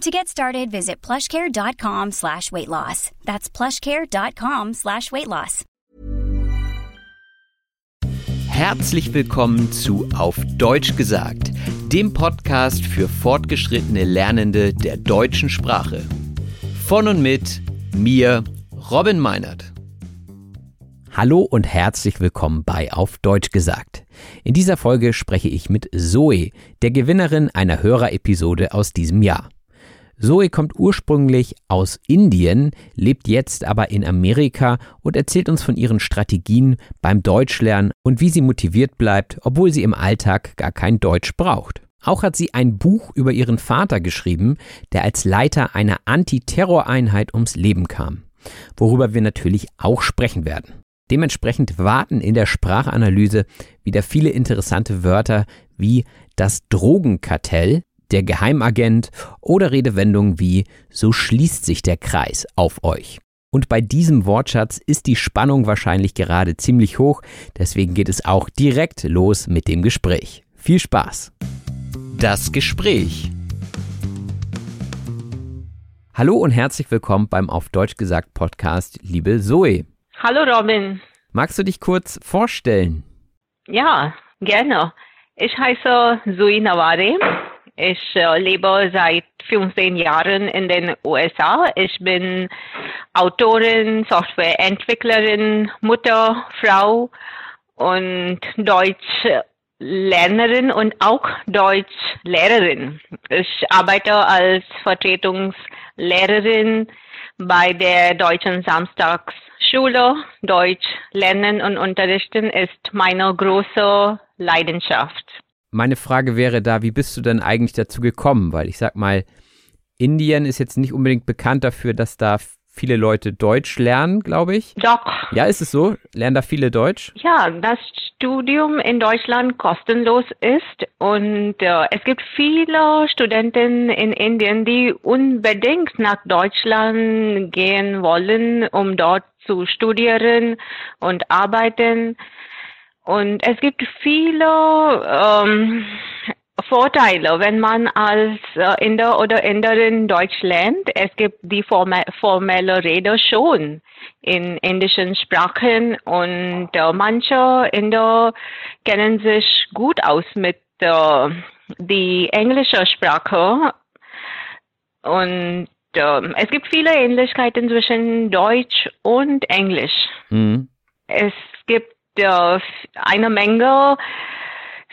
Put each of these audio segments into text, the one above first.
To get started, visit plushcare.com slash weight loss. That's plushcare.com slash weight loss. Herzlich willkommen zu Auf Deutsch gesagt, dem Podcast für fortgeschrittene Lernende der deutschen Sprache. Von und mit mir, Robin Meinert. Hallo und herzlich willkommen bei Auf Deutsch gesagt. In dieser Folge spreche ich mit Zoe, der Gewinnerin einer Hörerepisode aus diesem Jahr. Zoe kommt ursprünglich aus Indien, lebt jetzt aber in Amerika und erzählt uns von ihren Strategien beim Deutschlernen und wie sie motiviert bleibt, obwohl sie im Alltag gar kein Deutsch braucht. Auch hat sie ein Buch über ihren Vater geschrieben, der als Leiter einer Antiterroreinheit ums Leben kam, worüber wir natürlich auch sprechen werden. Dementsprechend warten in der Sprachanalyse wieder viele interessante Wörter wie das Drogenkartell, der Geheimagent oder Redewendungen wie so schließt sich der Kreis auf euch. Und bei diesem Wortschatz ist die Spannung wahrscheinlich gerade ziemlich hoch, deswegen geht es auch direkt los mit dem Gespräch. Viel Spaß! Das Gespräch. Hallo und herzlich willkommen beim Auf Deutsch gesagt Podcast, liebe Zoe. Hallo Robin. Magst du dich kurz vorstellen? Ja, gerne. Ich heiße Zoe Naware. Ich äh, lebe seit 15 Jahren in den USA. Ich bin Autorin, Softwareentwicklerin, Mutter, Frau und Deutschlernerin und auch Deutschlehrerin. Ich arbeite als Vertretungslehrerin bei der Deutschen Samstagsschule. Deutsch lernen und unterrichten ist meine große Leidenschaft. Meine Frage wäre da, wie bist du denn eigentlich dazu gekommen? Weil ich sag mal, Indien ist jetzt nicht unbedingt bekannt dafür, dass da viele Leute Deutsch lernen, glaube ich. Doch. Ja, ist es so? Lernen da viele Deutsch? Ja, das Studium in Deutschland kostenlos ist und äh, es gibt viele Studenten in Indien, die unbedingt nach Deutschland gehen wollen, um dort zu studieren und arbeiten. Und es gibt viele ähm, Vorteile, wenn man als äh, Inder oder Inderin Deutsch lernt. Es gibt die forme formelle Rede schon in indischen Sprachen und äh, manche Inder kennen sich gut aus mit äh, die englische Sprache und äh, es gibt viele Ähnlichkeiten zwischen Deutsch und Englisch. Mhm. Es gibt eine Menge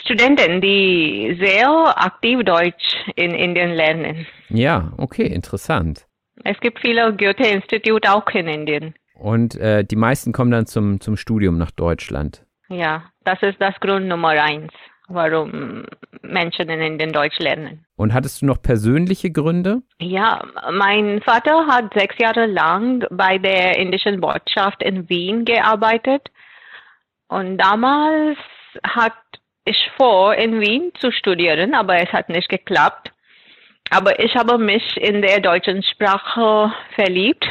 Studenten, die sehr aktiv Deutsch in Indien lernen. Ja, okay, interessant. Es gibt viele Goethe-Institute auch in Indien. Und äh, die meisten kommen dann zum, zum Studium nach Deutschland. Ja, das ist das Grund Nummer eins, warum Menschen in Indien Deutsch lernen. Und hattest du noch persönliche Gründe? Ja, mein Vater hat sechs Jahre lang bei der indischen Botschaft in Wien gearbeitet. Und damals hat ich vor, in Wien zu studieren, aber es hat nicht geklappt. Aber ich habe mich in der deutschen Sprache verliebt.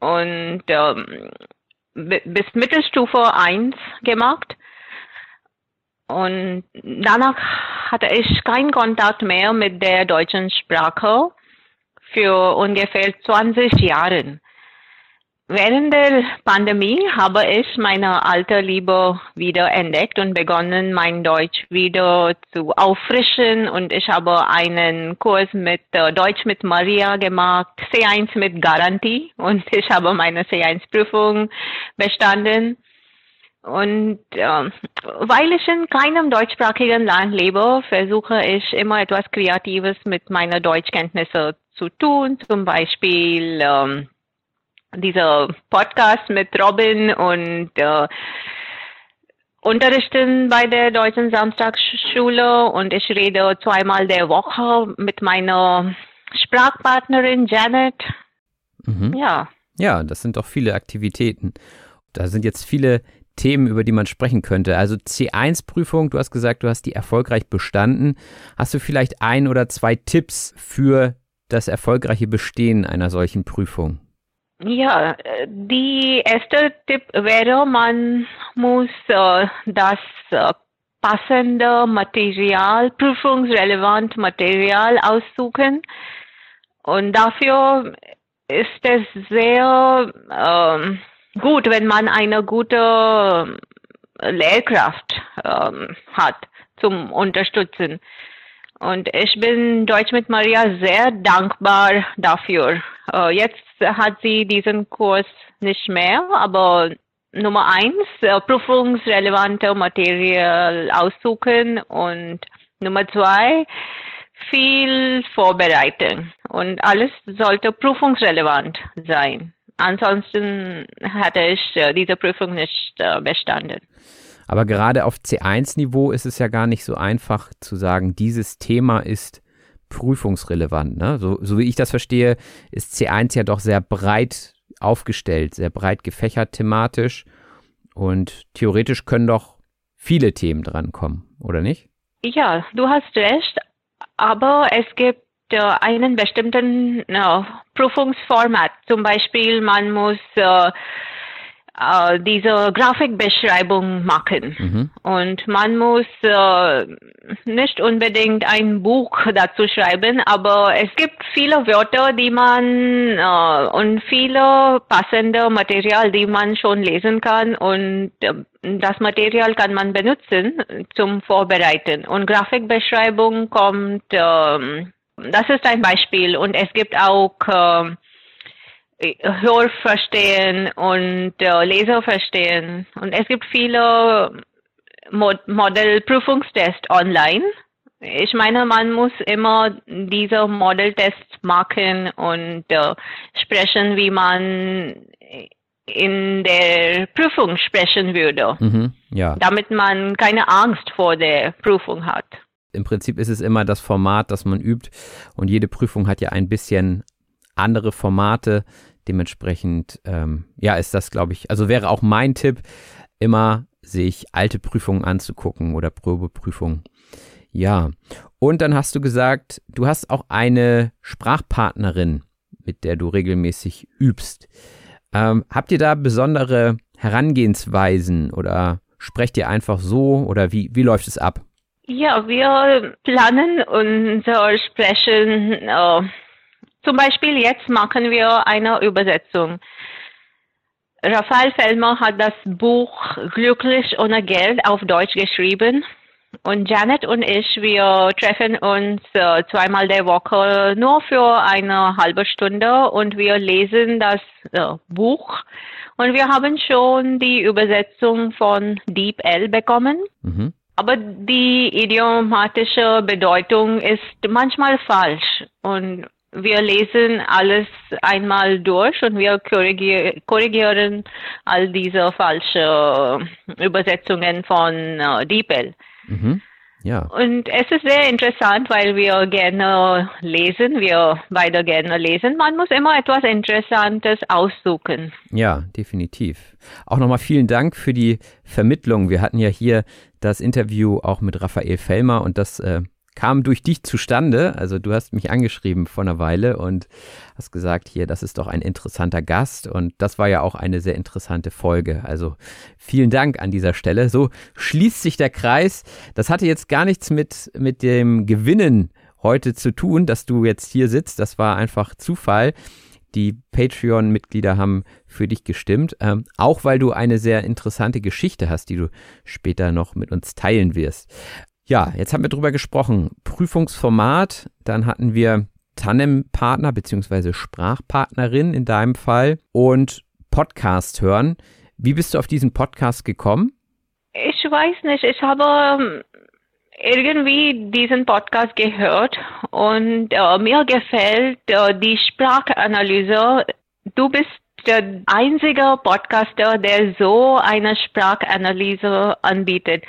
Und ähm, bis Mittelstufe 1 gemacht. Und danach hatte ich keinen Kontakt mehr mit der deutschen Sprache für ungefähr 20 Jahre. Während der Pandemie habe ich meine alte Liebe wieder entdeckt und begonnen, mein Deutsch wieder zu auffrischen. Und ich habe einen Kurs mit äh, Deutsch mit Maria gemacht, C1 mit Garantie. Und ich habe meine C1-Prüfung bestanden. Und äh, weil ich in keinem deutschsprachigen Land lebe, versuche ich immer etwas Kreatives mit meiner Deutschkenntnisse zu tun. Zum Beispiel ähm, dieser Podcast mit Robin und äh, unterrichten bei der Deutschen Samstagsschule und ich rede zweimal der Woche mit meiner Sprachpartnerin Janet. Mhm. Ja. Ja, das sind doch viele Aktivitäten. Da sind jetzt viele Themen, über die man sprechen könnte. Also C1-Prüfung, du hast gesagt, du hast die erfolgreich bestanden. Hast du vielleicht ein oder zwei Tipps für das erfolgreiche Bestehen einer solchen Prüfung? Ja, die erste Tipp wäre, man muss äh, das äh, passende Material, prüfungsrelevant Material aussuchen. Und dafür ist es sehr äh, gut, wenn man eine gute Lehrkraft ähm, hat zum Unterstützen. Und ich bin Deutsch mit Maria sehr dankbar dafür. Äh, jetzt hat sie diesen Kurs nicht mehr, aber Nummer eins, äh, prüfungsrelevante Material aussuchen und Nummer zwei, viel vorbereiten und alles sollte prüfungsrelevant sein. Ansonsten hatte ich äh, diese Prüfung nicht bestanden. Aber gerade auf C1-Niveau ist es ja gar nicht so einfach zu sagen, dieses Thema ist prüfungsrelevant. Ne? So, so wie ich das verstehe, ist C1 ja doch sehr breit aufgestellt, sehr breit gefächert thematisch. Und theoretisch können doch viele Themen drankommen, oder nicht? Ja, du hast recht. Aber es gibt äh, einen bestimmten äh, Prüfungsformat. Zum Beispiel, man muss äh, äh, diese Grafikbeschreibung machen. Mhm. Und man muss äh, nicht unbedingt ein Buch dazu schreiben, aber es gibt viele Wörter, die man äh, und viele passende Material, die man schon lesen kann und äh, das Material kann man benutzen zum Vorbereiten. Und Grafikbeschreibung kommt, äh, das ist ein Beispiel und es gibt auch äh, Hörverstehen und äh, Leserverstehen. Und es gibt viele Mod Modellprüfungstests online. Ich meine, man muss immer diese Modeltests machen und äh, sprechen, wie man in der Prüfung sprechen würde. Mhm, ja. Damit man keine Angst vor der Prüfung hat. Im Prinzip ist es immer das Format, das man übt. Und jede Prüfung hat ja ein bisschen andere Formate. Dementsprechend, ähm, ja, ist das, glaube ich, also wäre auch mein Tipp, immer sich alte Prüfungen anzugucken oder Probeprüfungen. Ja, und dann hast du gesagt, du hast auch eine Sprachpartnerin, mit der du regelmäßig übst. Ähm, habt ihr da besondere Herangehensweisen oder sprecht ihr einfach so oder wie, wie läuft es ab? Ja, wir planen unser Sprechen äh, zum Beispiel jetzt machen wir eine Übersetzung. Raphael Fellmer hat das Buch Glücklich ohne Geld auf Deutsch geschrieben. Und Janet und ich, wir treffen uns äh, zweimal der Woche nur für eine halbe Stunde und wir lesen das äh, Buch. Und wir haben schon die Übersetzung von Deep L bekommen. Mhm. Aber die idiomatische Bedeutung ist manchmal falsch. Und wir lesen alles einmal durch und wir korrigier korrigieren all diese falschen Übersetzungen von äh, DeepL. Mhm. Ja. Und es ist sehr interessant, weil wir gerne lesen, wir beide gerne lesen. Man muss immer etwas Interessantes aussuchen. Ja, definitiv. Auch nochmal vielen Dank für die Vermittlung. Wir hatten ja hier das Interview auch mit Raphael Fellmer und das äh, kam durch dich zustande. Also du hast mich angeschrieben vor einer Weile und hast gesagt, hier, das ist doch ein interessanter Gast. Und das war ja auch eine sehr interessante Folge. Also vielen Dank an dieser Stelle. So schließt sich der Kreis. Das hatte jetzt gar nichts mit, mit dem Gewinnen heute zu tun, dass du jetzt hier sitzt. Das war einfach Zufall. Die Patreon-Mitglieder haben für dich gestimmt, ähm, auch weil du eine sehr interessante Geschichte hast, die du später noch mit uns teilen wirst. Ja, jetzt haben wir drüber gesprochen. Prüfungsformat, dann hatten wir Tandem-Partner bzw. Sprachpartnerin in deinem Fall und Podcast hören. Wie bist du auf diesen Podcast gekommen? Ich weiß nicht. Ich habe ähm, irgendwie diesen Podcast gehört und äh, mir gefällt äh, die Sprachanalyse. Du bist der einzige Podcaster, der so eine Sprachanalyse anbietet.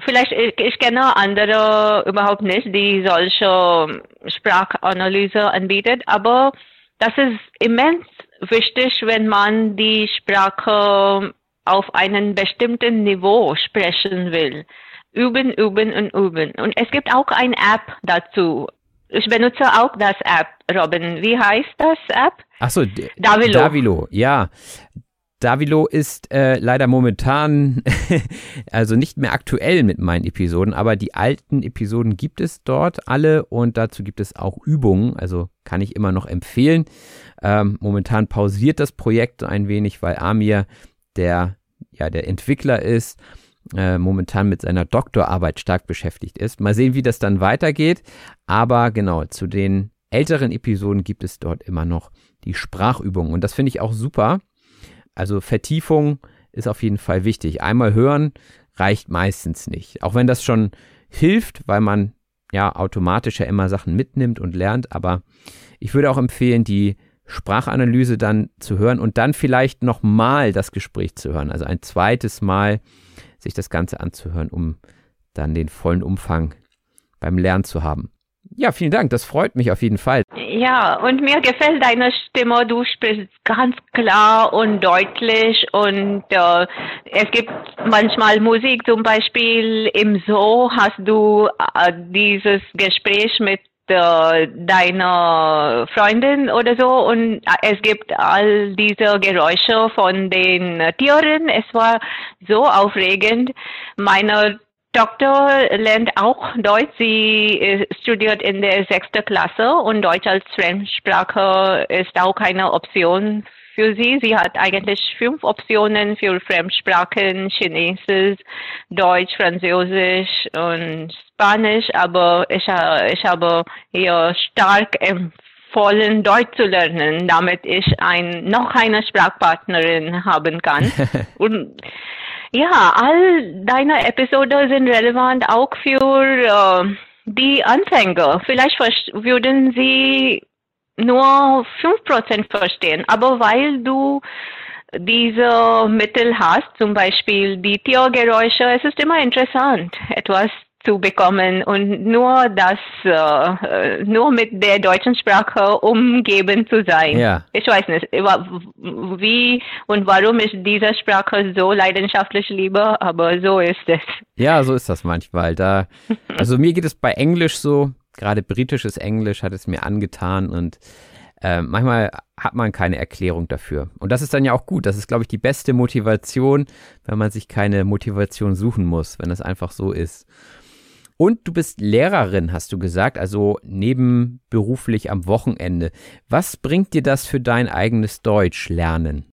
Vielleicht, ich, ich kenne andere überhaupt nicht, die solche Sprachanalyse anbietet, aber das ist immens wichtig, wenn man die Sprache auf einem bestimmten Niveau sprechen will üben, üben und üben. Und es gibt auch eine App dazu. Ich benutze auch das App, Robin. Wie heißt das App? Achso, Davilo. Davilo, ja. Davilo ist äh, leider momentan, also nicht mehr aktuell mit meinen Episoden, aber die alten Episoden gibt es dort alle und dazu gibt es auch Übungen, also kann ich immer noch empfehlen. Ähm, momentan pausiert das Projekt ein wenig, weil Amir, der ja der Entwickler ist, äh, momentan mit seiner Doktorarbeit stark beschäftigt ist. Mal sehen, wie das dann weitergeht. Aber genau, zu den älteren Episoden gibt es dort immer noch die Sprachübungen. Und das finde ich auch super. Also Vertiefung ist auf jeden Fall wichtig. Einmal hören reicht meistens nicht. Auch wenn das schon hilft, weil man ja automatisch ja immer Sachen mitnimmt und lernt. Aber ich würde auch empfehlen, die Sprachanalyse dann zu hören und dann vielleicht nochmal das Gespräch zu hören. Also ein zweites Mal sich das Ganze anzuhören, um dann den vollen Umfang beim Lernen zu haben. Ja, vielen Dank, das freut mich auf jeden Fall. Ja, und mir gefällt deine Stimme. Du sprichst ganz klar und deutlich und äh, es gibt manchmal Musik, zum Beispiel im So hast du äh, dieses Gespräch mit äh, deiner Freundin oder so und es gibt all diese Geräusche von den Tieren. Es war so aufregend. Meine Tochter lernt auch Deutsch. Sie äh, studiert in der sechsten Klasse und Deutsch als Fremdsprache ist auch keine Option für sie. Sie hat eigentlich fünf Optionen für Fremdsprachen, Chinesisch, Deutsch, Französisch und Spanisch, aber ich, ich habe ihr stark empfohlen, Deutsch zu lernen, damit ich ein, noch eine Sprachpartnerin haben kann. und ja, all deine Episoden sind relevant auch für äh, die Anfänger. Vielleicht würden sie nur 5% verstehen. Aber weil du diese Mittel hast, zum Beispiel die Tiergeräusche, es ist immer interessant, etwas zu bekommen und nur das, äh, nur mit der deutschen Sprache umgeben zu sein. Ja. Ich weiß nicht, wie und warum ich diese Sprache so leidenschaftlich liebe, aber so ist es. Ja, so ist das manchmal. Da, also mir geht es bei Englisch so, gerade britisches Englisch hat es mir angetan und äh, manchmal hat man keine Erklärung dafür. Und das ist dann ja auch gut. Das ist, glaube ich, die beste Motivation, wenn man sich keine Motivation suchen muss, wenn es einfach so ist. Und du bist Lehrerin, hast du gesagt, also nebenberuflich am Wochenende. Was bringt dir das für dein eigenes Deutsch lernen?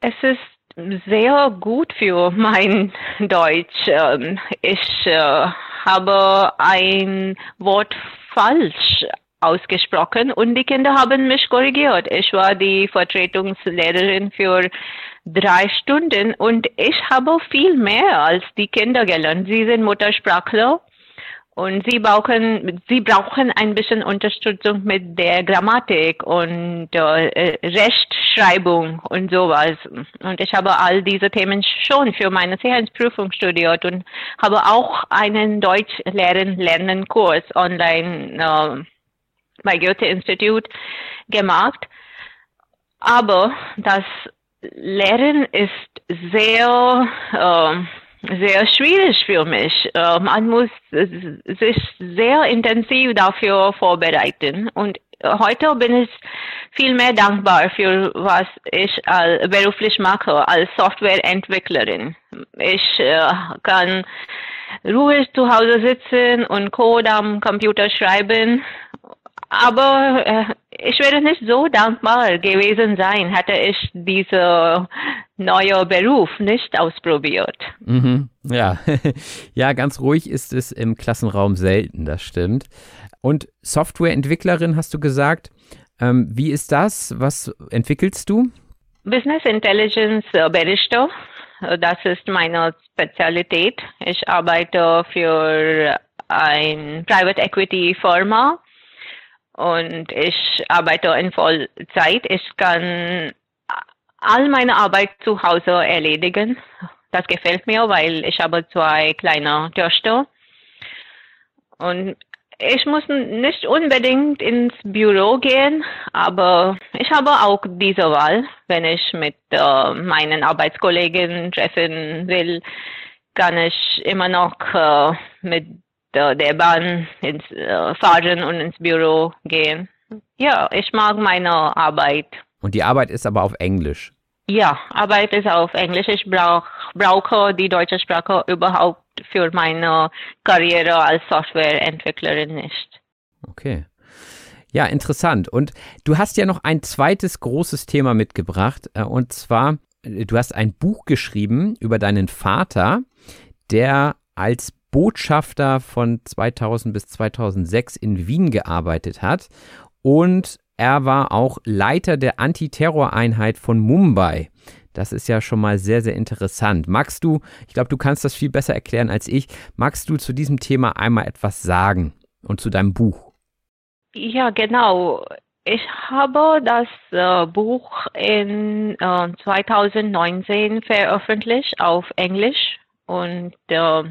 Es ist sehr gut für mein Deutsch. Ähm, ich äh, habe ein Wort falsch ausgesprochen und die Kinder haben mich korrigiert. Ich war die Vertretungslehrerin für drei Stunden und ich habe viel mehr als die Kinder gelernt. Sie sind Muttersprachler und sie brauchen, sie brauchen ein bisschen Unterstützung mit der Grammatik und äh, Rechtschreibung und sowas. Und ich habe all diese Themen schon für meine Sicherheitsprüfung studiert und habe auch einen Deutsch lernen lernen Kurs online äh, bei Goethe Institut gemacht. Aber das Lehren ist sehr äh, sehr schwierig für mich. Äh, man muss sich sehr intensiv dafür vorbereiten. Und heute bin ich viel mehr dankbar für was ich beruflich mache als Softwareentwicklerin. Ich äh, kann ruhig zu Hause sitzen und Code am Computer schreiben. Aber äh, ich wäre nicht so dankbar gewesen sein, hätte ich diesen neuen Beruf nicht ausprobiert. Mhm, ja. ja, ganz ruhig ist es im Klassenraum selten, das stimmt. Und Softwareentwicklerin hast du gesagt. Ähm, wie ist das? Was entwickelst du? Business Intelligence äh, Barrister. Das ist meine Spezialität. Ich arbeite für ein Private Equity Firma und ich arbeite in Vollzeit. Ich kann all meine Arbeit zu Hause erledigen. Das gefällt mir, weil ich habe zwei kleine Töchter. Und ich muss nicht unbedingt ins Büro gehen, aber ich habe auch diese Wahl. Wenn ich mit äh, meinen Arbeitskollegen treffen will, kann ich immer noch äh, mit der Bahn ins äh, fahren und ins Büro gehen. Ja, ich mag meine Arbeit. Und die Arbeit ist aber auf Englisch. Ja, Arbeit ist auf Englisch. Ich brauch, brauche die deutsche Sprache überhaupt für meine Karriere als Softwareentwicklerin nicht. Okay. Ja, interessant. Und du hast ja noch ein zweites großes Thema mitgebracht. Äh, und zwar, äh, du hast ein Buch geschrieben über deinen Vater, der als Botschafter von 2000 bis 2006 in Wien gearbeitet hat. Und er war auch Leiter der Antiterroreinheit von Mumbai. Das ist ja schon mal sehr, sehr interessant. Magst du, ich glaube, du kannst das viel besser erklären als ich, magst du zu diesem Thema einmal etwas sagen und zu deinem Buch? Ja, genau. Ich habe das äh, Buch in äh, 2019 veröffentlicht auf Englisch und äh,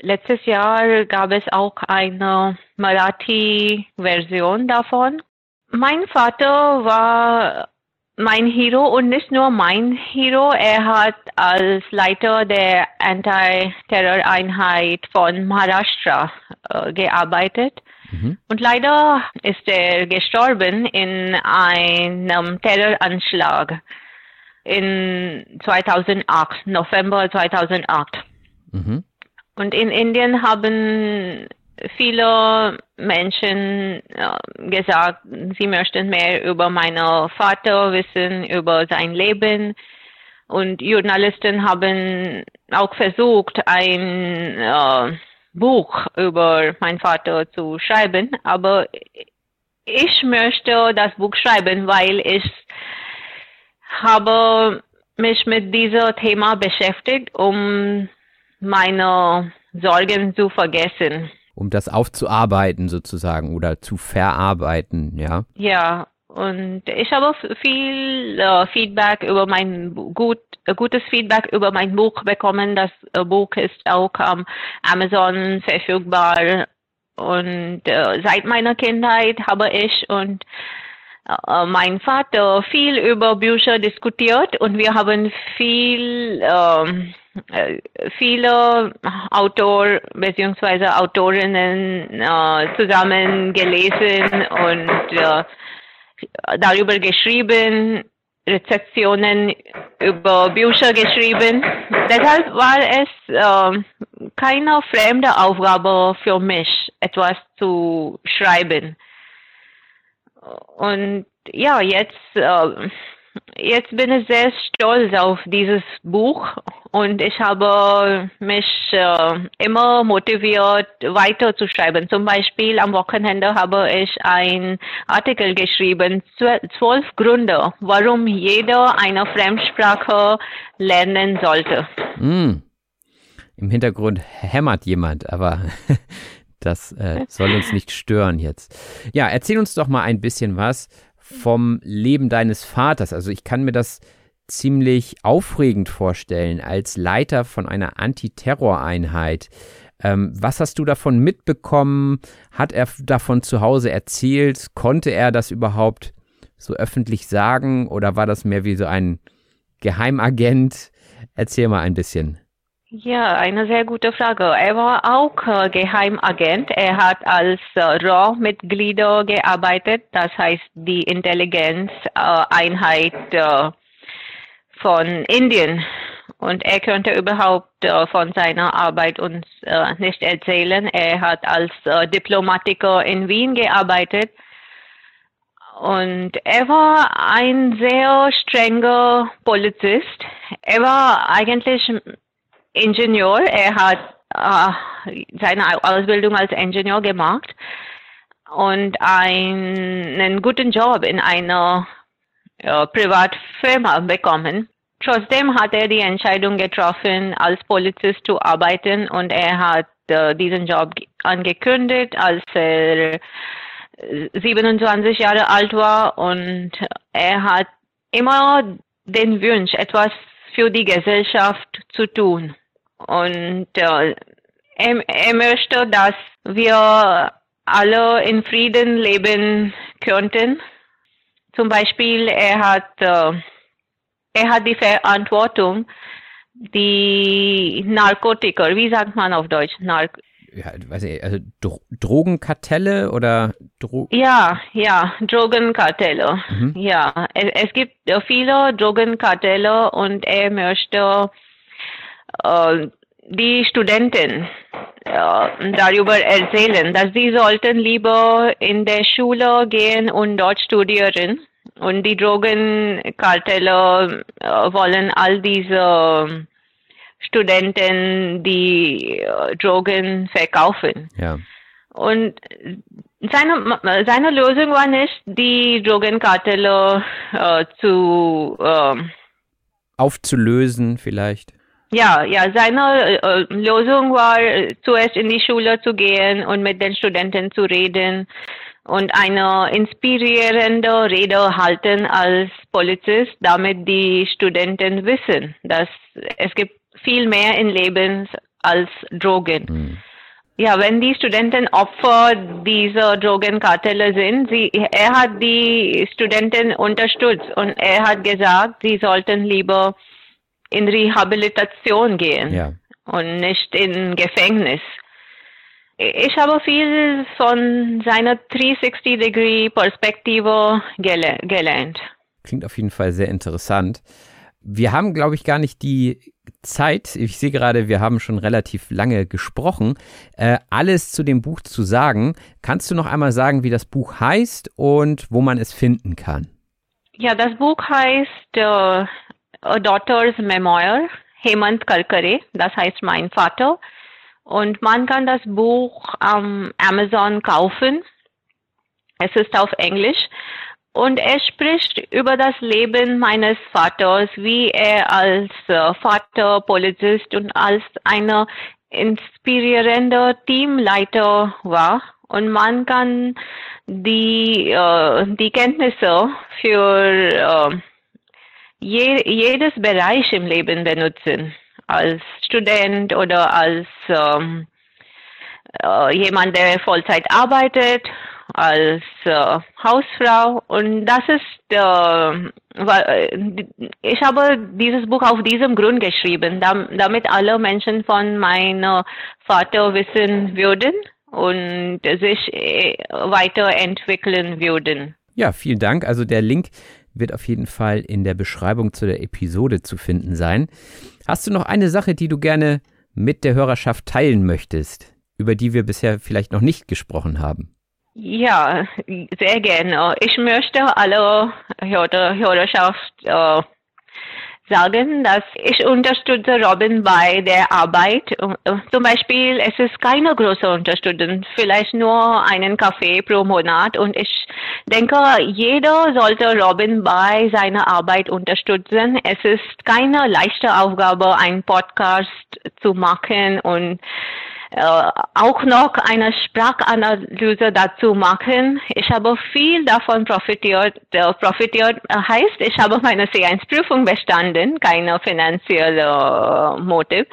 letztes Jahr gab es auch eine Marathi-Version davon. Mein Vater war mein Hero und nicht nur mein Hero, er hat als Leiter der Anti-Terror-Einheit von Maharashtra äh, gearbeitet. Mhm. Und leider ist er gestorben in einem Terroranschlag in 2008, November 2008. Mhm. Und in Indien haben viele Menschen äh, gesagt, sie möchten mehr über meinen Vater wissen, über sein Leben. Und Journalisten haben auch versucht, ein äh, Buch über meinen Vater zu schreiben, aber ich möchte das Buch schreiben, weil ich habe mich mit diesem Thema beschäftigt, um meine Sorgen zu vergessen um das aufzuarbeiten sozusagen oder zu verarbeiten, ja? Ja, und ich habe viel äh, Feedback über mein gut äh, gutes Feedback über mein Buch bekommen. Das äh, Buch ist auch am Amazon verfügbar und äh, seit meiner Kindheit habe ich und äh, mein Vater viel über Bücher diskutiert und wir haben viel ähm, äh, viele Autor bzw. Autorinnen äh, zusammen gelesen und äh, darüber geschrieben, Rezeptionen über Bücher geschrieben. Deshalb war es äh, keine fremde Aufgabe für mich, etwas zu schreiben. Und ja, jetzt äh, jetzt bin ich sehr stolz auf dieses Buch und ich habe mich äh, immer motiviert, weiterzuschreiben. Zum Beispiel am Wochenende habe ich einen Artikel geschrieben, zwölf Gründe, warum jeder eine Fremdsprache lernen sollte. Mm. Im Hintergrund hämmert jemand, aber das äh, soll uns nicht stören jetzt. Ja, erzähl uns doch mal ein bisschen was vom Leben deines Vaters. Also ich kann mir das ziemlich aufregend vorstellen als Leiter von einer Antiterroreinheit. Ähm, was hast du davon mitbekommen? Hat er davon zu Hause erzählt? Konnte er das überhaupt so öffentlich sagen oder war das mehr wie so ein Geheimagent? Erzähl mal ein bisschen. Ja, eine sehr gute Frage. Er war auch äh, Geheimagent. Er hat als äh, RAW-Mitglieder gearbeitet, das heißt die Intelligenzeinheit äh, von Indien. Und er könnte überhaupt äh, von seiner Arbeit uns äh, nicht erzählen. Er hat als äh, Diplomatiker in Wien gearbeitet. Und er war ein sehr strenger Polizist. Er war eigentlich Ingenieur. Er hat äh, seine Ausbildung als Ingenieur gemacht und einen guten Job in einer Privatfirma bekommen. Trotzdem hat er die Entscheidung getroffen, als Polizist zu arbeiten und er hat äh, diesen Job angekündigt, als er 27 Jahre alt war und er hat immer den Wunsch, etwas für die Gesellschaft zu tun. Und äh, er, er möchte, dass wir alle in Frieden leben könnten. Zum Beispiel, er hat, äh, er hat die Verantwortung, die Narkotiker, wie sagt man auf Deutsch? Nark ja, weiß ich, also Dro Drogenkartelle oder Dro Ja, ja, Drogenkartelle. Mhm. Ja, es, es, gibt viele Drogenkartelle und er möchte äh, die Studenten äh, darüber erzählen, dass sie sollten lieber in der Schule gehen und dort studieren. Und die Drogenkartelle äh, wollen all diese Studenten, die äh, Drogen verkaufen. Ja. Und seine, seine Lösung war nicht, die Drogenkartelle äh, zu äh, aufzulösen vielleicht. Ja, ja, seine äh, Lösung war, zuerst in die Schule zu gehen und mit den Studenten zu reden und eine inspirierende Rede halten als Polizist, damit die Studenten wissen, dass es gibt viel mehr im Leben als Drogen. Mhm. Ja, wenn die Studenten Opfer dieser Drogenkartelle sind, sie, er hat die Studenten unterstützt und er hat gesagt, sie sollten lieber in Rehabilitation gehen ja. und nicht in Gefängnis. Ich habe viel von seiner 360-Degree-Perspektive gele gelernt. Klingt auf jeden Fall sehr interessant. Wir haben, glaube ich, gar nicht die Zeit. Ich sehe gerade, wir haben schon relativ lange gesprochen. Äh, alles zu dem Buch zu sagen. Kannst du noch einmal sagen, wie das Buch heißt und wo man es finden kann? Ja, das Buch heißt äh, A Daughter's Memoir, Hemant Kalkare, das heißt mein Vater. Und man kann das Buch am Amazon kaufen. Es ist auf Englisch. Und er spricht über das Leben meines Vaters, wie er als äh, Vater, Polizist und als einer inspirierender Teamleiter war. Und man kann die, äh, die Kenntnisse für äh, je, jedes Bereich im Leben benutzen, als Student oder als ähm, äh, jemand, der Vollzeit arbeitet, als äh, Hausfrau. Und das ist, äh, ich habe dieses Buch auf diesem Grund geschrieben, damit alle Menschen von meinem Vater wissen würden und sich äh, weiterentwickeln würden. Ja, vielen Dank. Also der Link wird auf jeden Fall in der Beschreibung zu der Episode zu finden sein. Hast du noch eine Sache, die du gerne mit der Hörerschaft teilen möchtest, über die wir bisher vielleicht noch nicht gesprochen haben? Ja, sehr gerne. Ich möchte alle Hörer, Hörerschaft äh, sagen, dass ich unterstütze Robin bei der Arbeit. Zum Beispiel, es ist keine große Unterstützung, vielleicht nur einen Kaffee pro Monat. Und ich denke, jeder sollte Robin bei seiner Arbeit unterstützen. Es ist keine leichte Aufgabe, einen Podcast zu machen und äh, auch noch eine Sprachanalyse dazu machen. Ich habe viel davon profitiert. Äh, profitiert heißt, ich habe meine C1-Prüfung bestanden, keine finanzielle Motiv.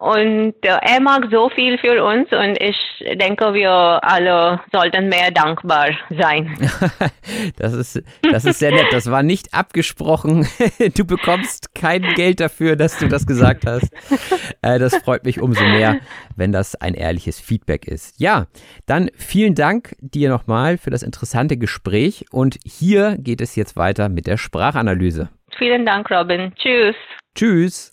Und er mag so viel für uns und ich denke, wir alle sollten mehr dankbar sein. das, ist, das ist sehr nett. Das war nicht abgesprochen. Du bekommst kein Geld dafür, dass du das gesagt hast. Äh, das freut mich umso mehr, wenn das ein ehrliches Feedback ist. Ja, dann vielen Dank dir nochmal für das interessante Gespräch und hier geht es jetzt weiter mit der Sprachanalyse. Vielen Dank, Robin. Tschüss. Tschüss.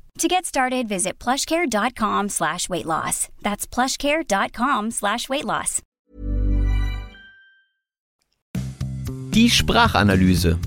To get started, visit plushcare.com slash weight loss. That's plushcare.com slash weight loss. Die Sprachanalyse.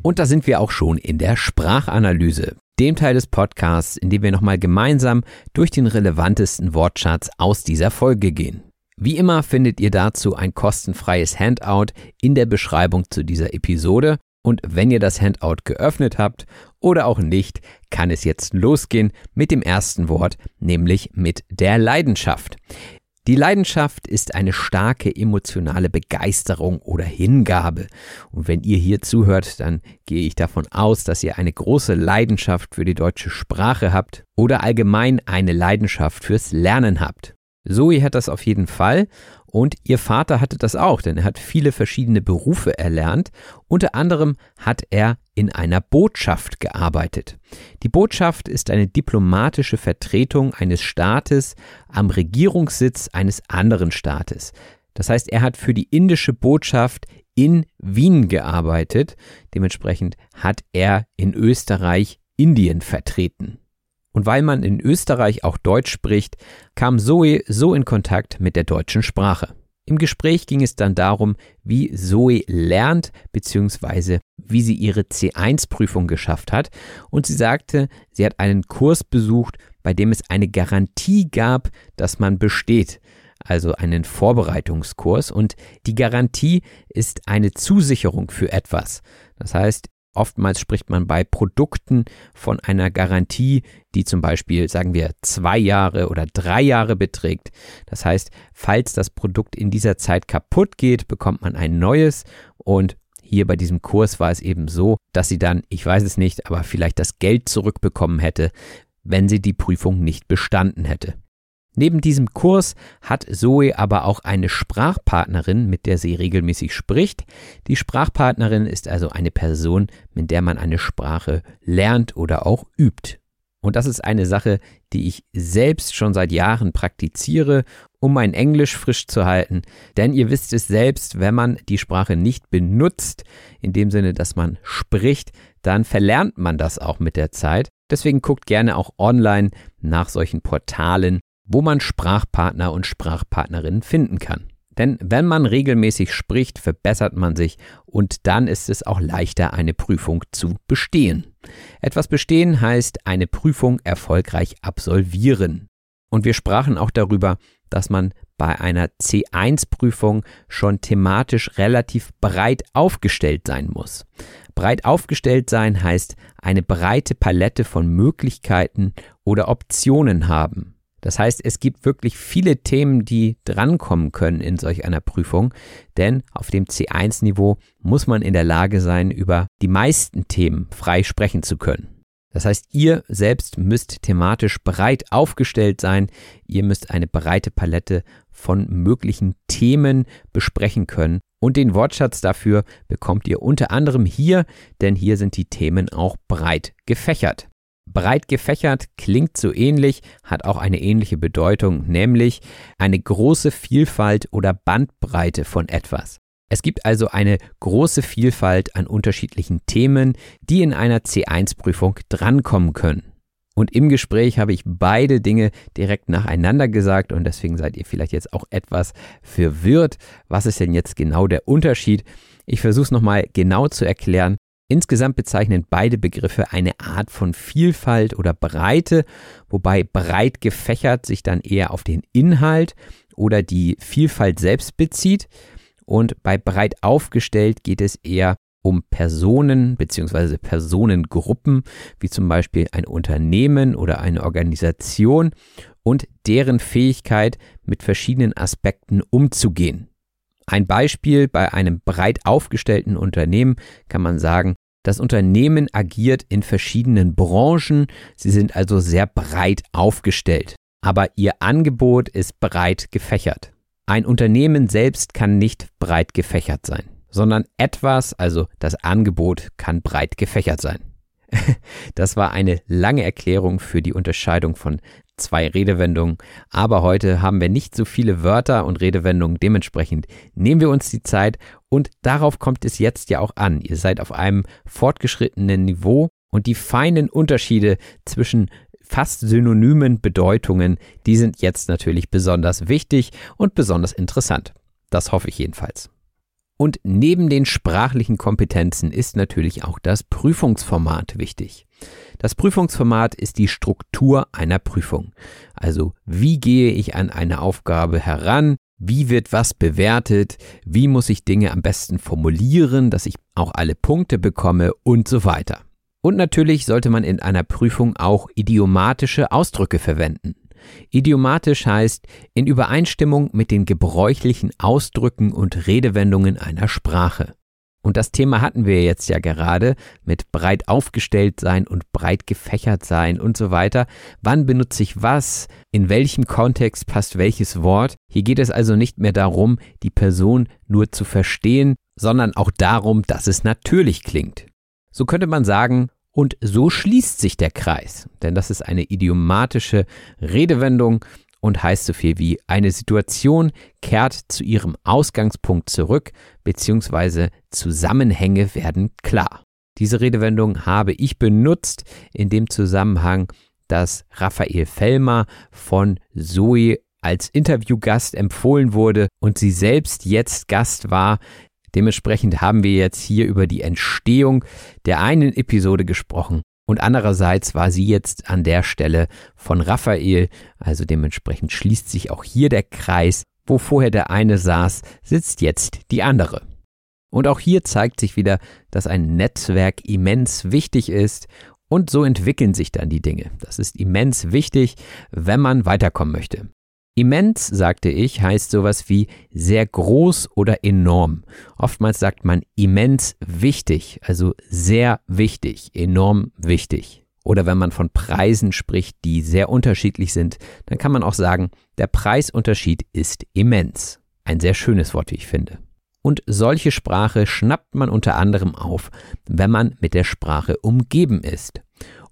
Und da sind wir auch schon in der Sprachanalyse, dem Teil des Podcasts, in dem wir nochmal gemeinsam durch den relevantesten Wortschatz aus dieser Folge gehen. Wie immer findet ihr dazu ein kostenfreies Handout in der Beschreibung zu dieser Episode und wenn ihr das Handout geöffnet habt oder auch nicht, kann es jetzt losgehen mit dem ersten Wort, nämlich mit der Leidenschaft. Die Leidenschaft ist eine starke emotionale Begeisterung oder Hingabe. Und wenn ihr hier zuhört, dann gehe ich davon aus, dass ihr eine große Leidenschaft für die deutsche Sprache habt oder allgemein eine Leidenschaft fürs Lernen habt. Zoe hat das auf jeden Fall und ihr Vater hatte das auch, denn er hat viele verschiedene Berufe erlernt. Unter anderem hat er in einer Botschaft gearbeitet. Die Botschaft ist eine diplomatische Vertretung eines Staates am Regierungssitz eines anderen Staates. Das heißt, er hat für die indische Botschaft in Wien gearbeitet. Dementsprechend hat er in Österreich Indien vertreten. Und weil man in Österreich auch Deutsch spricht, kam Zoe so in Kontakt mit der deutschen Sprache. Im Gespräch ging es dann darum, wie Zoe lernt bzw. wie sie ihre C1-Prüfung geschafft hat. Und sie sagte, sie hat einen Kurs besucht, bei dem es eine Garantie gab, dass man besteht. Also einen Vorbereitungskurs. Und die Garantie ist eine Zusicherung für etwas. Das heißt, Oftmals spricht man bei Produkten von einer Garantie, die zum Beispiel, sagen wir, zwei Jahre oder drei Jahre beträgt. Das heißt, falls das Produkt in dieser Zeit kaputt geht, bekommt man ein neues und hier bei diesem Kurs war es eben so, dass sie dann, ich weiß es nicht, aber vielleicht das Geld zurückbekommen hätte, wenn sie die Prüfung nicht bestanden hätte. Neben diesem Kurs hat Zoe aber auch eine Sprachpartnerin, mit der sie regelmäßig spricht. Die Sprachpartnerin ist also eine Person, mit der man eine Sprache lernt oder auch übt. Und das ist eine Sache, die ich selbst schon seit Jahren praktiziere, um mein Englisch frisch zu halten. Denn ihr wisst es selbst, wenn man die Sprache nicht benutzt, in dem Sinne, dass man spricht, dann verlernt man das auch mit der Zeit. Deswegen guckt gerne auch online nach solchen Portalen, wo man Sprachpartner und Sprachpartnerinnen finden kann. Denn wenn man regelmäßig spricht, verbessert man sich und dann ist es auch leichter, eine Prüfung zu bestehen. Etwas bestehen heißt eine Prüfung erfolgreich absolvieren. Und wir sprachen auch darüber, dass man bei einer C1-Prüfung schon thematisch relativ breit aufgestellt sein muss. Breit aufgestellt sein heißt eine breite Palette von Möglichkeiten oder Optionen haben. Das heißt, es gibt wirklich viele Themen, die drankommen können in solch einer Prüfung, denn auf dem C1-Niveau muss man in der Lage sein, über die meisten Themen frei sprechen zu können. Das heißt, ihr selbst müsst thematisch breit aufgestellt sein, ihr müsst eine breite Palette von möglichen Themen besprechen können und den Wortschatz dafür bekommt ihr unter anderem hier, denn hier sind die Themen auch breit gefächert. Breit gefächert klingt so ähnlich, hat auch eine ähnliche Bedeutung, nämlich eine große Vielfalt oder Bandbreite von etwas. Es gibt also eine große Vielfalt an unterschiedlichen Themen, die in einer C1-Prüfung drankommen können. Und im Gespräch habe ich beide Dinge direkt nacheinander gesagt und deswegen seid ihr vielleicht jetzt auch etwas verwirrt. Was ist denn jetzt genau der Unterschied? Ich versuche es nochmal genau zu erklären. Insgesamt bezeichnen beide Begriffe eine Art von Vielfalt oder Breite, wobei breit gefächert sich dann eher auf den Inhalt oder die Vielfalt selbst bezieht. Und bei breit aufgestellt geht es eher um Personen bzw. Personengruppen, wie zum Beispiel ein Unternehmen oder eine Organisation und deren Fähigkeit, mit verschiedenen Aspekten umzugehen. Ein Beispiel bei einem breit aufgestellten Unternehmen kann man sagen, das Unternehmen agiert in verschiedenen Branchen, sie sind also sehr breit aufgestellt, aber ihr Angebot ist breit gefächert. Ein Unternehmen selbst kann nicht breit gefächert sein sondern etwas, also das Angebot kann breit gefächert sein. Das war eine lange Erklärung für die Unterscheidung von zwei Redewendungen, aber heute haben wir nicht so viele Wörter und Redewendungen, dementsprechend nehmen wir uns die Zeit und darauf kommt es jetzt ja auch an. Ihr seid auf einem fortgeschrittenen Niveau und die feinen Unterschiede zwischen fast synonymen Bedeutungen, die sind jetzt natürlich besonders wichtig und besonders interessant. Das hoffe ich jedenfalls. Und neben den sprachlichen Kompetenzen ist natürlich auch das Prüfungsformat wichtig. Das Prüfungsformat ist die Struktur einer Prüfung. Also wie gehe ich an eine Aufgabe heran? Wie wird was bewertet? Wie muss ich Dinge am besten formulieren, dass ich auch alle Punkte bekomme und so weiter. Und natürlich sollte man in einer Prüfung auch idiomatische Ausdrücke verwenden. Idiomatisch heißt in Übereinstimmung mit den gebräuchlichen Ausdrücken und Redewendungen einer Sprache. Und das Thema hatten wir jetzt ja gerade mit breit aufgestellt sein und breit gefächert sein und so weiter. Wann benutze ich was? In welchem Kontext passt welches Wort? Hier geht es also nicht mehr darum, die Person nur zu verstehen, sondern auch darum, dass es natürlich klingt. So könnte man sagen, und so schließt sich der Kreis, denn das ist eine idiomatische Redewendung und heißt so viel wie eine Situation kehrt zu ihrem Ausgangspunkt zurück, beziehungsweise Zusammenhänge werden klar. Diese Redewendung habe ich benutzt in dem Zusammenhang, dass Raphael Fellmer von Zoe als Interviewgast empfohlen wurde und sie selbst jetzt Gast war Dementsprechend haben wir jetzt hier über die Entstehung der einen Episode gesprochen und andererseits war sie jetzt an der Stelle von Raphael, also dementsprechend schließt sich auch hier der Kreis, wo vorher der eine saß, sitzt jetzt die andere. Und auch hier zeigt sich wieder, dass ein Netzwerk immens wichtig ist und so entwickeln sich dann die Dinge. Das ist immens wichtig, wenn man weiterkommen möchte. Immens, sagte ich, heißt sowas wie sehr groß oder enorm. Oftmals sagt man immens wichtig, also sehr wichtig, enorm wichtig. Oder wenn man von Preisen spricht, die sehr unterschiedlich sind, dann kann man auch sagen, der Preisunterschied ist immens. Ein sehr schönes Wort, wie ich finde. Und solche Sprache schnappt man unter anderem auf, wenn man mit der Sprache umgeben ist.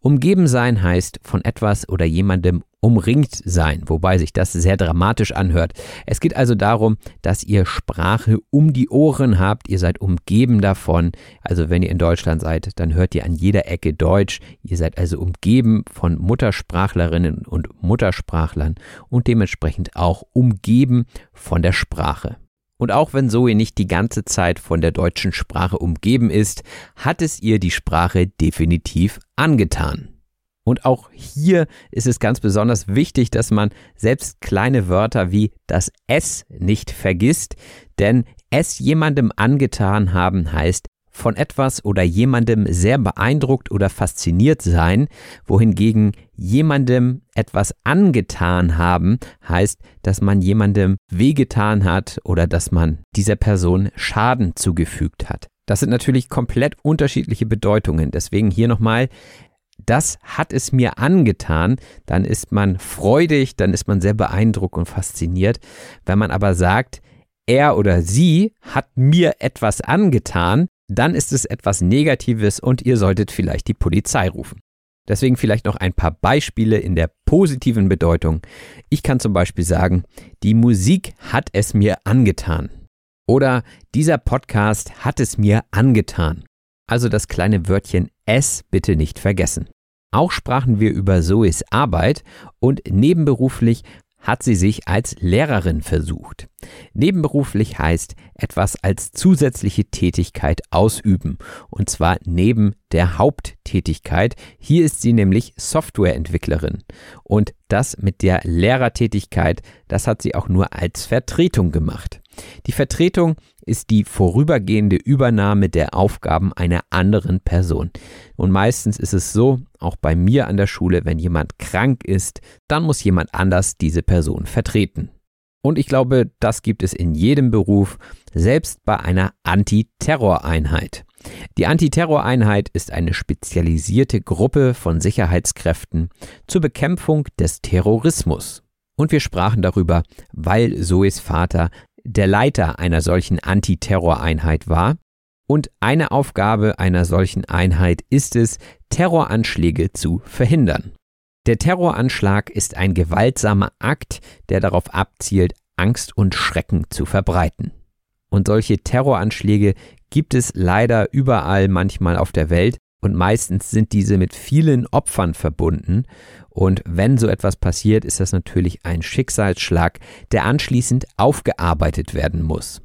Umgeben sein heißt von etwas oder jemandem umringt sein, wobei sich das sehr dramatisch anhört. Es geht also darum, dass ihr Sprache um die Ohren habt, ihr seid umgeben davon. Also wenn ihr in Deutschland seid, dann hört ihr an jeder Ecke Deutsch. Ihr seid also umgeben von Muttersprachlerinnen und Muttersprachlern und dementsprechend auch umgeben von der Sprache. Und auch wenn Zoe nicht die ganze Zeit von der deutschen Sprache umgeben ist, hat es ihr die Sprache definitiv angetan. Und auch hier ist es ganz besonders wichtig, dass man selbst kleine Wörter wie das S nicht vergisst, denn es jemandem angetan haben heißt, von etwas oder jemandem sehr beeindruckt oder fasziniert sein, wohingegen jemandem etwas angetan haben heißt, dass man jemandem wehgetan hat oder dass man dieser Person Schaden zugefügt hat. Das sind natürlich komplett unterschiedliche Bedeutungen. Deswegen hier nochmal, das hat es mir angetan, dann ist man freudig, dann ist man sehr beeindruckt und fasziniert. Wenn man aber sagt, er oder sie hat mir etwas angetan, dann ist es etwas Negatives und ihr solltet vielleicht die Polizei rufen. Deswegen vielleicht noch ein paar Beispiele in der positiven Bedeutung. Ich kann zum Beispiel sagen, die Musik hat es mir angetan. Oder dieser Podcast hat es mir angetan. Also das kleine Wörtchen es bitte nicht vergessen. Auch sprachen wir über Zoes Arbeit und nebenberuflich hat sie sich als Lehrerin versucht. Nebenberuflich heißt etwas als zusätzliche Tätigkeit ausüben, und zwar neben der Haupttätigkeit. Hier ist sie nämlich Softwareentwicklerin. Und das mit der Lehrertätigkeit, das hat sie auch nur als Vertretung gemacht. Die Vertretung ist die vorübergehende Übernahme der Aufgaben einer anderen Person. Und meistens ist es so, auch bei mir an der Schule, wenn jemand krank ist, dann muss jemand anders diese Person vertreten. Und ich glaube, das gibt es in jedem Beruf, selbst bei einer Antiterroreinheit. Die Antiterroreinheit ist eine spezialisierte Gruppe von Sicherheitskräften zur Bekämpfung des Terrorismus. Und wir sprachen darüber, weil Zoes Vater der Leiter einer solchen Antiterroreinheit war. Und eine Aufgabe einer solchen Einheit ist es, Terroranschläge zu verhindern. Der Terroranschlag ist ein gewaltsamer Akt, der darauf abzielt, Angst und Schrecken zu verbreiten. Und solche Terroranschläge gibt es leider überall manchmal auf der Welt und meistens sind diese mit vielen Opfern verbunden. Und wenn so etwas passiert, ist das natürlich ein Schicksalsschlag, der anschließend aufgearbeitet werden muss.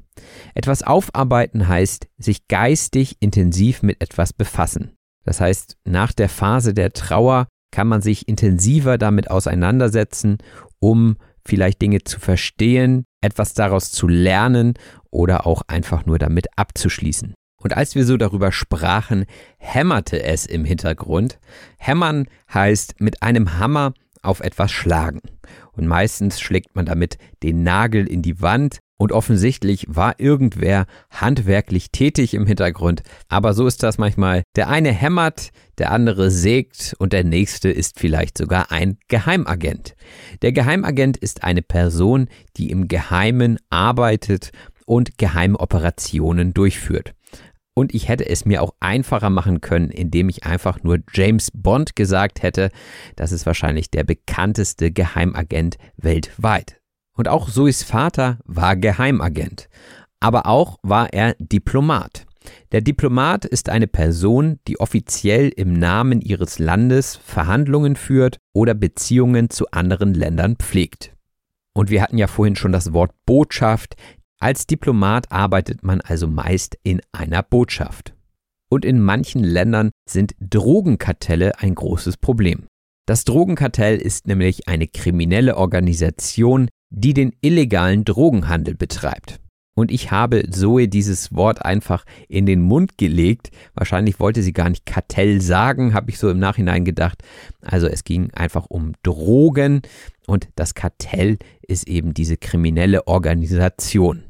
Etwas aufarbeiten heißt, sich geistig intensiv mit etwas befassen. Das heißt, nach der Phase der Trauer kann man sich intensiver damit auseinandersetzen, um vielleicht Dinge zu verstehen, etwas daraus zu lernen oder auch einfach nur damit abzuschließen. Und als wir so darüber sprachen, hämmerte es im Hintergrund. Hämmern heißt mit einem Hammer auf etwas schlagen. Und meistens schlägt man damit den Nagel in die Wand und offensichtlich war irgendwer handwerklich tätig im Hintergrund. Aber so ist das manchmal. Der eine hämmert, der andere sägt und der nächste ist vielleicht sogar ein Geheimagent. Der Geheimagent ist eine Person, die im Geheimen arbeitet und Geheimoperationen durchführt. Und ich hätte es mir auch einfacher machen können, indem ich einfach nur James Bond gesagt hätte. Das ist wahrscheinlich der bekannteste Geheimagent weltweit. Und auch Zoes Vater war Geheimagent. Aber auch war er Diplomat. Der Diplomat ist eine Person, die offiziell im Namen ihres Landes Verhandlungen führt oder Beziehungen zu anderen Ländern pflegt. Und wir hatten ja vorhin schon das Wort Botschaft, als Diplomat arbeitet man also meist in einer Botschaft. Und in manchen Ländern sind Drogenkartelle ein großes Problem. Das Drogenkartell ist nämlich eine kriminelle Organisation, die den illegalen Drogenhandel betreibt. Und ich habe Zoe dieses Wort einfach in den Mund gelegt. Wahrscheinlich wollte sie gar nicht Kartell sagen, habe ich so im Nachhinein gedacht. Also es ging einfach um Drogen und das Kartell ist eben diese kriminelle Organisation.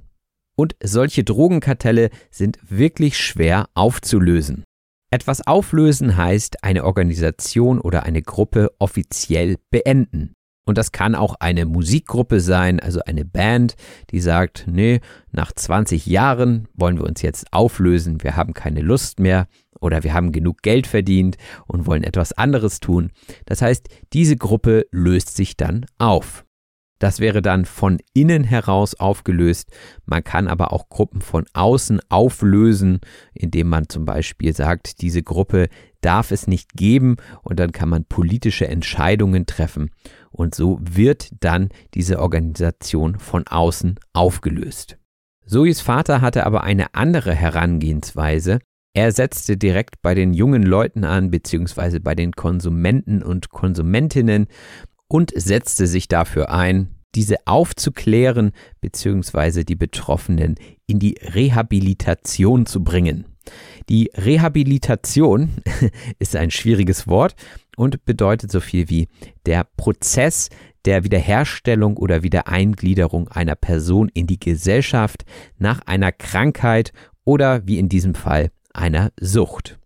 Und solche Drogenkartelle sind wirklich schwer aufzulösen. Etwas auflösen heißt eine Organisation oder eine Gruppe offiziell beenden. Und das kann auch eine Musikgruppe sein, also eine Band, die sagt, nee, nach 20 Jahren wollen wir uns jetzt auflösen, wir haben keine Lust mehr oder wir haben genug Geld verdient und wollen etwas anderes tun. Das heißt, diese Gruppe löst sich dann auf. Das wäre dann von innen heraus aufgelöst. Man kann aber auch Gruppen von außen auflösen, indem man zum Beispiel sagt, diese Gruppe darf es nicht geben und dann kann man politische Entscheidungen treffen und so wird dann diese Organisation von außen aufgelöst. Zoes Vater hatte aber eine andere Herangehensweise. Er setzte direkt bei den jungen Leuten an, beziehungsweise bei den Konsumenten und Konsumentinnen und setzte sich dafür ein, diese aufzuklären bzw. die Betroffenen in die Rehabilitation zu bringen. Die Rehabilitation ist ein schwieriges Wort und bedeutet so viel wie der Prozess der Wiederherstellung oder Wiedereingliederung einer Person in die Gesellschaft nach einer Krankheit oder wie in diesem Fall einer Sucht.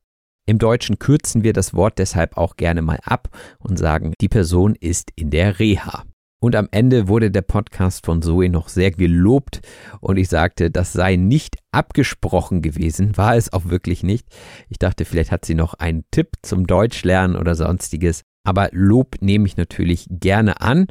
Im Deutschen kürzen wir das Wort deshalb auch gerne mal ab und sagen, die Person ist in der Reha. Und am Ende wurde der Podcast von Zoe noch sehr gelobt und ich sagte, das sei nicht abgesprochen gewesen, war es auch wirklich nicht. Ich dachte, vielleicht hat sie noch einen Tipp zum Deutschlernen oder sonstiges, aber Lob nehme ich natürlich gerne an.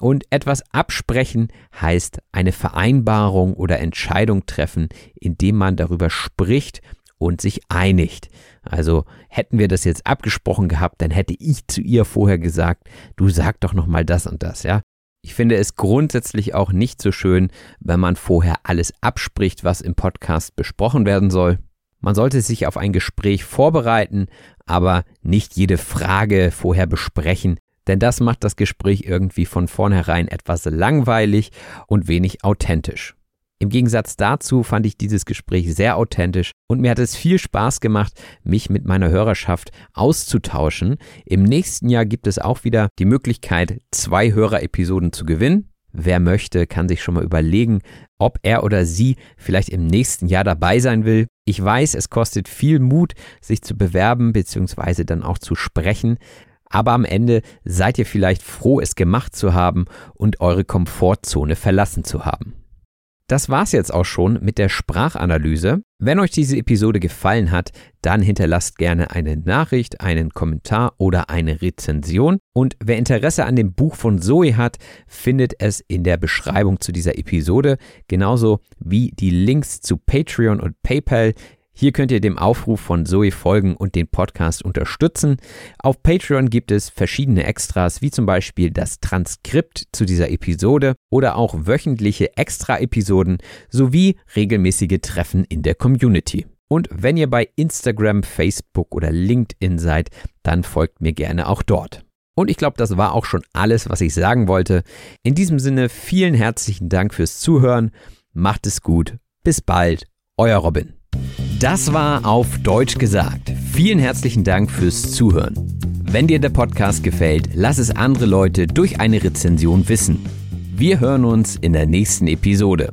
Und etwas absprechen heißt eine Vereinbarung oder Entscheidung treffen, indem man darüber spricht und sich einigt. Also hätten wir das jetzt abgesprochen gehabt, dann hätte ich zu ihr vorher gesagt, du sag doch noch mal das und das, ja? Ich finde es grundsätzlich auch nicht so schön, wenn man vorher alles abspricht, was im Podcast besprochen werden soll. Man sollte sich auf ein Gespräch vorbereiten, aber nicht jede Frage vorher besprechen, denn das macht das Gespräch irgendwie von vornherein etwas langweilig und wenig authentisch. Im Gegensatz dazu fand ich dieses Gespräch sehr authentisch und mir hat es viel Spaß gemacht, mich mit meiner Hörerschaft auszutauschen. Im nächsten Jahr gibt es auch wieder die Möglichkeit, zwei Hörerepisoden zu gewinnen. Wer möchte, kann sich schon mal überlegen, ob er oder sie vielleicht im nächsten Jahr dabei sein will. Ich weiß, es kostet viel Mut, sich zu bewerben bzw. dann auch zu sprechen. Aber am Ende seid ihr vielleicht froh, es gemacht zu haben und eure Komfortzone verlassen zu haben. Das war's jetzt auch schon mit der Sprachanalyse. Wenn euch diese Episode gefallen hat, dann hinterlasst gerne eine Nachricht, einen Kommentar oder eine Rezension. Und wer Interesse an dem Buch von Zoe hat, findet es in der Beschreibung zu dieser Episode, genauso wie die Links zu Patreon und PayPal. Hier könnt ihr dem Aufruf von Zoe folgen und den Podcast unterstützen. Auf Patreon gibt es verschiedene Extras, wie zum Beispiel das Transkript zu dieser Episode oder auch wöchentliche Extra-Episoden sowie regelmäßige Treffen in der Community. Und wenn ihr bei Instagram, Facebook oder LinkedIn seid, dann folgt mir gerne auch dort. Und ich glaube, das war auch schon alles, was ich sagen wollte. In diesem Sinne, vielen herzlichen Dank fürs Zuhören. Macht es gut. Bis bald. Euer Robin. Das war auf Deutsch gesagt. Vielen herzlichen Dank fürs Zuhören. Wenn dir der Podcast gefällt, lass es andere Leute durch eine Rezension wissen. Wir hören uns in der nächsten Episode.